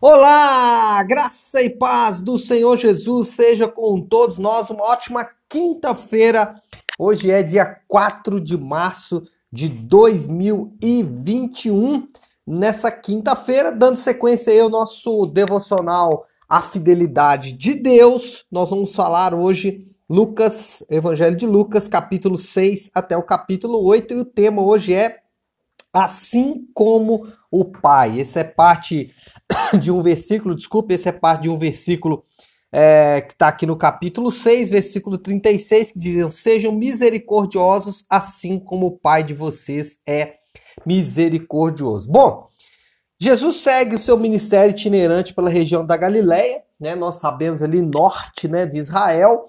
Olá, graça e paz do Senhor Jesus seja com todos nós. Uma ótima quinta-feira. Hoje é dia 4 de março de 2021. Nessa quinta-feira, dando sequência aí ao nosso devocional A Fidelidade de Deus, nós vamos falar hoje Lucas, Evangelho de Lucas, capítulo 6 até o capítulo 8, e o tema hoje é Assim como o Pai. Essa é parte de um versículo, desculpe, esse é parte de um versículo é, que está aqui no capítulo 6, versículo 36, que diz: Sejam misericordiosos, assim como o Pai de vocês é misericordioso. Bom, Jesus segue o seu ministério itinerante pela região da Galileia, né? Nós sabemos ali norte, né, de Israel.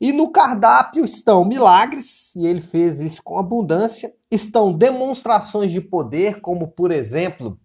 E no cardápio estão milagres, e ele fez isso com abundância. Estão demonstrações de poder, como por exemplo,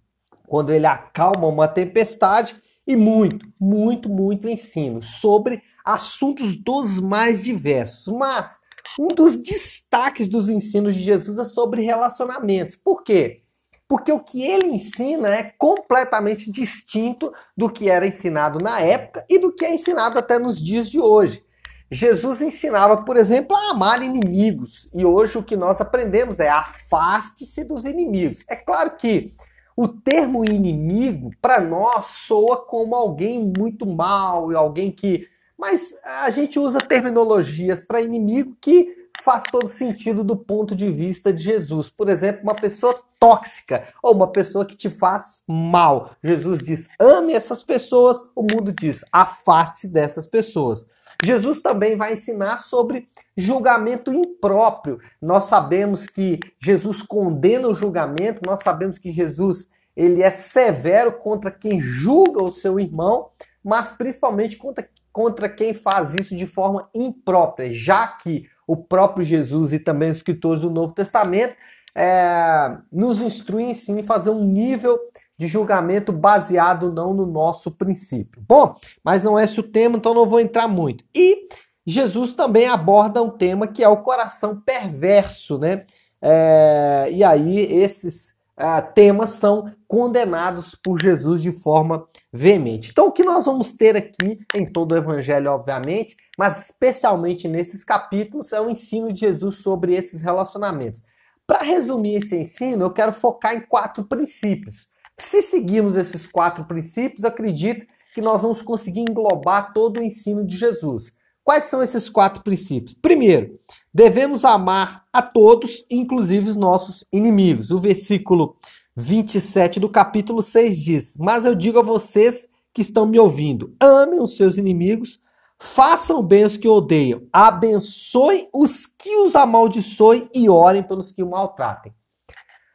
quando ele acalma uma tempestade, e muito, muito, muito ensino sobre assuntos dos mais diversos. Mas um dos destaques dos ensinos de Jesus é sobre relacionamentos. Por quê? Porque o que ele ensina é completamente distinto do que era ensinado na época e do que é ensinado até nos dias de hoje. Jesus ensinava, por exemplo, a amar inimigos. E hoje o que nós aprendemos é afaste-se dos inimigos. É claro que o termo inimigo, para nós, soa como alguém muito mal, alguém que. Mas a gente usa terminologias para inimigo que faz todo sentido do ponto de vista de Jesus. Por exemplo, uma pessoa tóxica ou uma pessoa que te faz mal. Jesus diz: ame essas pessoas, o mundo diz: afaste dessas pessoas. Jesus também vai ensinar sobre julgamento impróprio. Nós sabemos que Jesus condena o julgamento, nós sabemos que Jesus ele é severo contra quem julga o seu irmão, mas principalmente contra, contra quem faz isso de forma imprópria, já que o próprio Jesus e também os escritores do Novo Testamento é, nos instruem sim fazer um nível de julgamento baseado não no nosso princípio. Bom, mas não é esse o tema, então não vou entrar muito. E Jesus também aborda um tema que é o coração perverso, né? É, e aí esses uh, temas são condenados por Jesus de forma veemente. Então, o que nós vamos ter aqui em todo o Evangelho, obviamente, mas especialmente nesses capítulos, é o ensino de Jesus sobre esses relacionamentos. Para resumir esse ensino, eu quero focar em quatro princípios. Se seguirmos esses quatro princípios, acredito que nós vamos conseguir englobar todo o ensino de Jesus. Quais são esses quatro princípios? Primeiro, devemos amar a todos, inclusive os nossos inimigos. O versículo 27 do capítulo 6 diz: Mas eu digo a vocês que estão me ouvindo: amem os seus inimigos, façam bem os que odeiam, abençoem os que os amaldiçoem e orem pelos que o maltratem.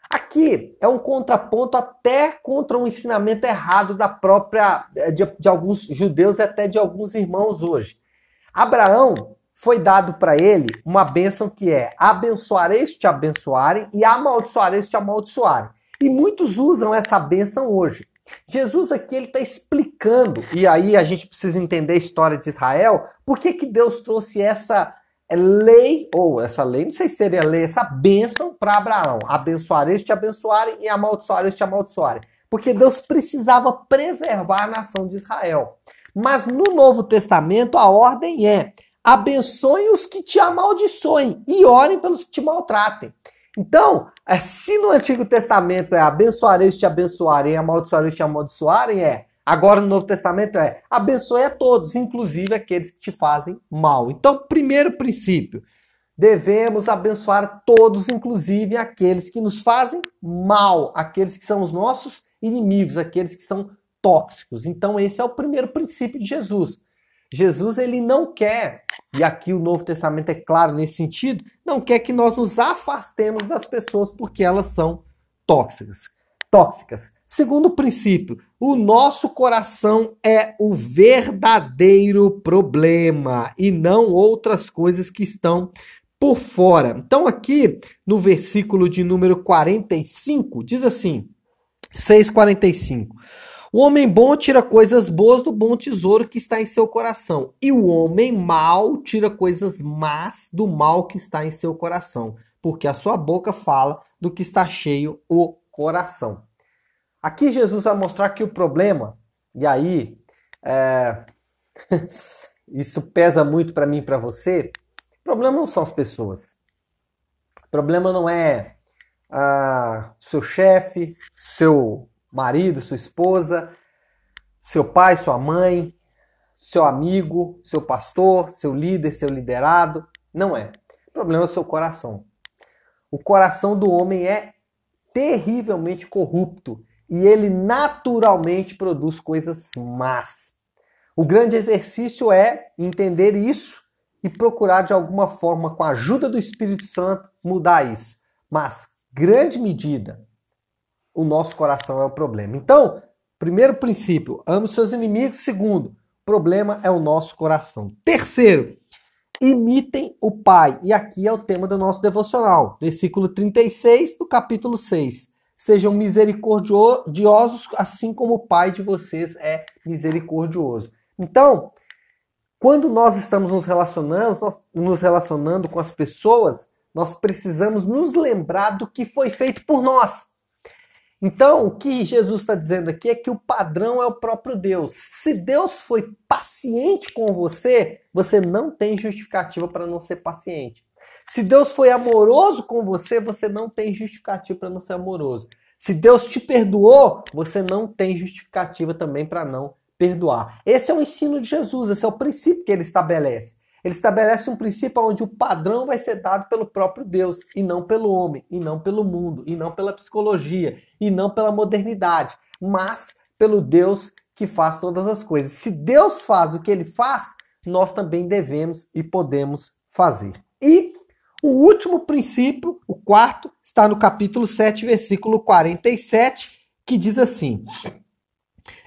Aqui é um contraponto até contra um ensinamento errado da própria de, de alguns judeus e até de alguns irmãos hoje. Abraão foi dado para ele uma bênção que é abençoareis te abençoarem e amaldiçoareis te amaldiçoarem. E muitos usam essa bênção hoje. Jesus aqui ele está explicando, e aí a gente precisa entender a história de Israel, por que, que Deus trouxe essa lei, ou essa lei, não sei se seria lei, essa bênção para Abraão. Abençoareis te abençoarem e amaldiçoareis te amaldiçoarem. Porque Deus precisava preservar a nação de Israel. Mas no Novo Testamento a ordem é: abençoe os que te amaldiçoem e orem pelos que te maltratem. Então, é, se no Antigo Testamento é abençoarei os te abençoarem, amaldiçoarei os te amaldiçoarem, é. Agora no Novo Testamento é abençoe a todos, inclusive aqueles que te fazem mal. Então, primeiro princípio, devemos abençoar todos, inclusive aqueles que nos fazem mal, aqueles que são os nossos inimigos, aqueles que são tóxicos. Então esse é o primeiro princípio de Jesus. Jesus ele não quer, e aqui o Novo Testamento é claro nesse sentido, não quer que nós nos afastemos das pessoas porque elas são tóxicas. Tóxicas. Segundo princípio, o nosso coração é o verdadeiro problema e não outras coisas que estão por fora. Então aqui no versículo de número 45 diz assim: 6:45 o homem bom tira coisas boas do bom tesouro que está em seu coração, e o homem mau tira coisas más do mal que está em seu coração, porque a sua boca fala do que está cheio o coração. Aqui Jesus vai mostrar que o problema e aí é, isso pesa muito para mim e para você, o problema não são as pessoas. O problema não é ah, seu chefe, seu marido, sua esposa, seu pai, sua mãe, seu amigo, seu pastor, seu líder, seu liderado. Não é. O problema é o seu coração. O coração do homem é terrivelmente corrupto e ele naturalmente produz coisas más. O grande exercício é entender isso e procurar de alguma forma, com a ajuda do Espírito Santo, mudar isso. Mas, grande medida, o nosso coração é o problema. Então, primeiro princípio, ame seus inimigos. Segundo, problema é o nosso coração. Terceiro, imitem o Pai. E aqui é o tema do nosso devocional, versículo 36 do capítulo 6. Sejam misericordiosos, assim como o Pai de vocês é misericordioso. Então, quando nós estamos nos relacionando, nos relacionando com as pessoas, nós precisamos nos lembrar do que foi feito por nós. Então, o que Jesus está dizendo aqui é que o padrão é o próprio Deus. Se Deus foi paciente com você, você não tem justificativa para não ser paciente. Se Deus foi amoroso com você, você não tem justificativa para não ser amoroso. Se Deus te perdoou, você não tem justificativa também para não perdoar. Esse é o ensino de Jesus, esse é o princípio que ele estabelece. Ele estabelece um princípio onde o padrão vai ser dado pelo próprio Deus e não pelo homem, e não pelo mundo, e não pela psicologia, e não pela modernidade, mas pelo Deus que faz todas as coisas. Se Deus faz o que ele faz, nós também devemos e podemos fazer. E o último princípio, o quarto, está no capítulo 7, versículo 47, que diz assim: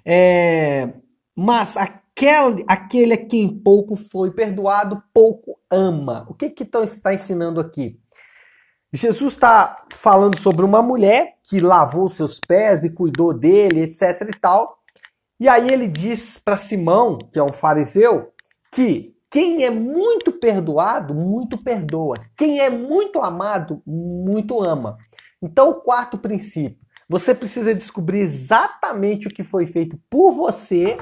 é, Mas aquele, aquele a quem pouco foi perdoado, pouco ama. O que que então está ensinando aqui? Jesus está falando sobre uma mulher que lavou seus pés e cuidou dele, etc e tal. E aí ele diz para Simão, que é um fariseu, que quem é muito perdoado, muito perdoa. Quem é muito amado, muito ama. Então, o quarto princípio, você precisa descobrir exatamente o que foi feito por você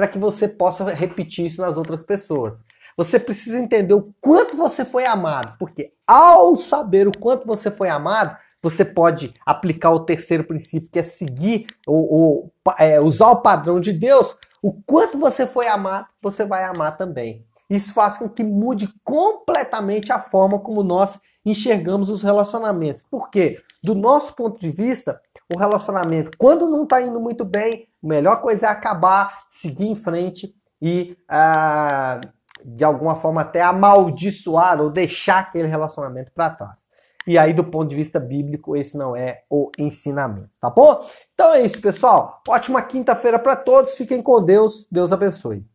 para que você possa repetir isso nas outras pessoas. Você precisa entender o quanto você foi amado, porque ao saber o quanto você foi amado, você pode aplicar o terceiro princípio, que é seguir ou, ou é, usar o padrão de Deus. O quanto você foi amado, você vai amar também. Isso faz com que mude completamente a forma como nós enxergamos os relacionamentos. Por quê? Do nosso ponto de vista, o relacionamento, quando não está indo muito bem, a melhor coisa é acabar, seguir em frente e, ah, de alguma forma, até amaldiçoar ou deixar aquele relacionamento para trás. E aí, do ponto de vista bíblico, esse não é o ensinamento, tá bom? Então é isso, pessoal. Ótima quinta-feira para todos. Fiquem com Deus. Deus abençoe.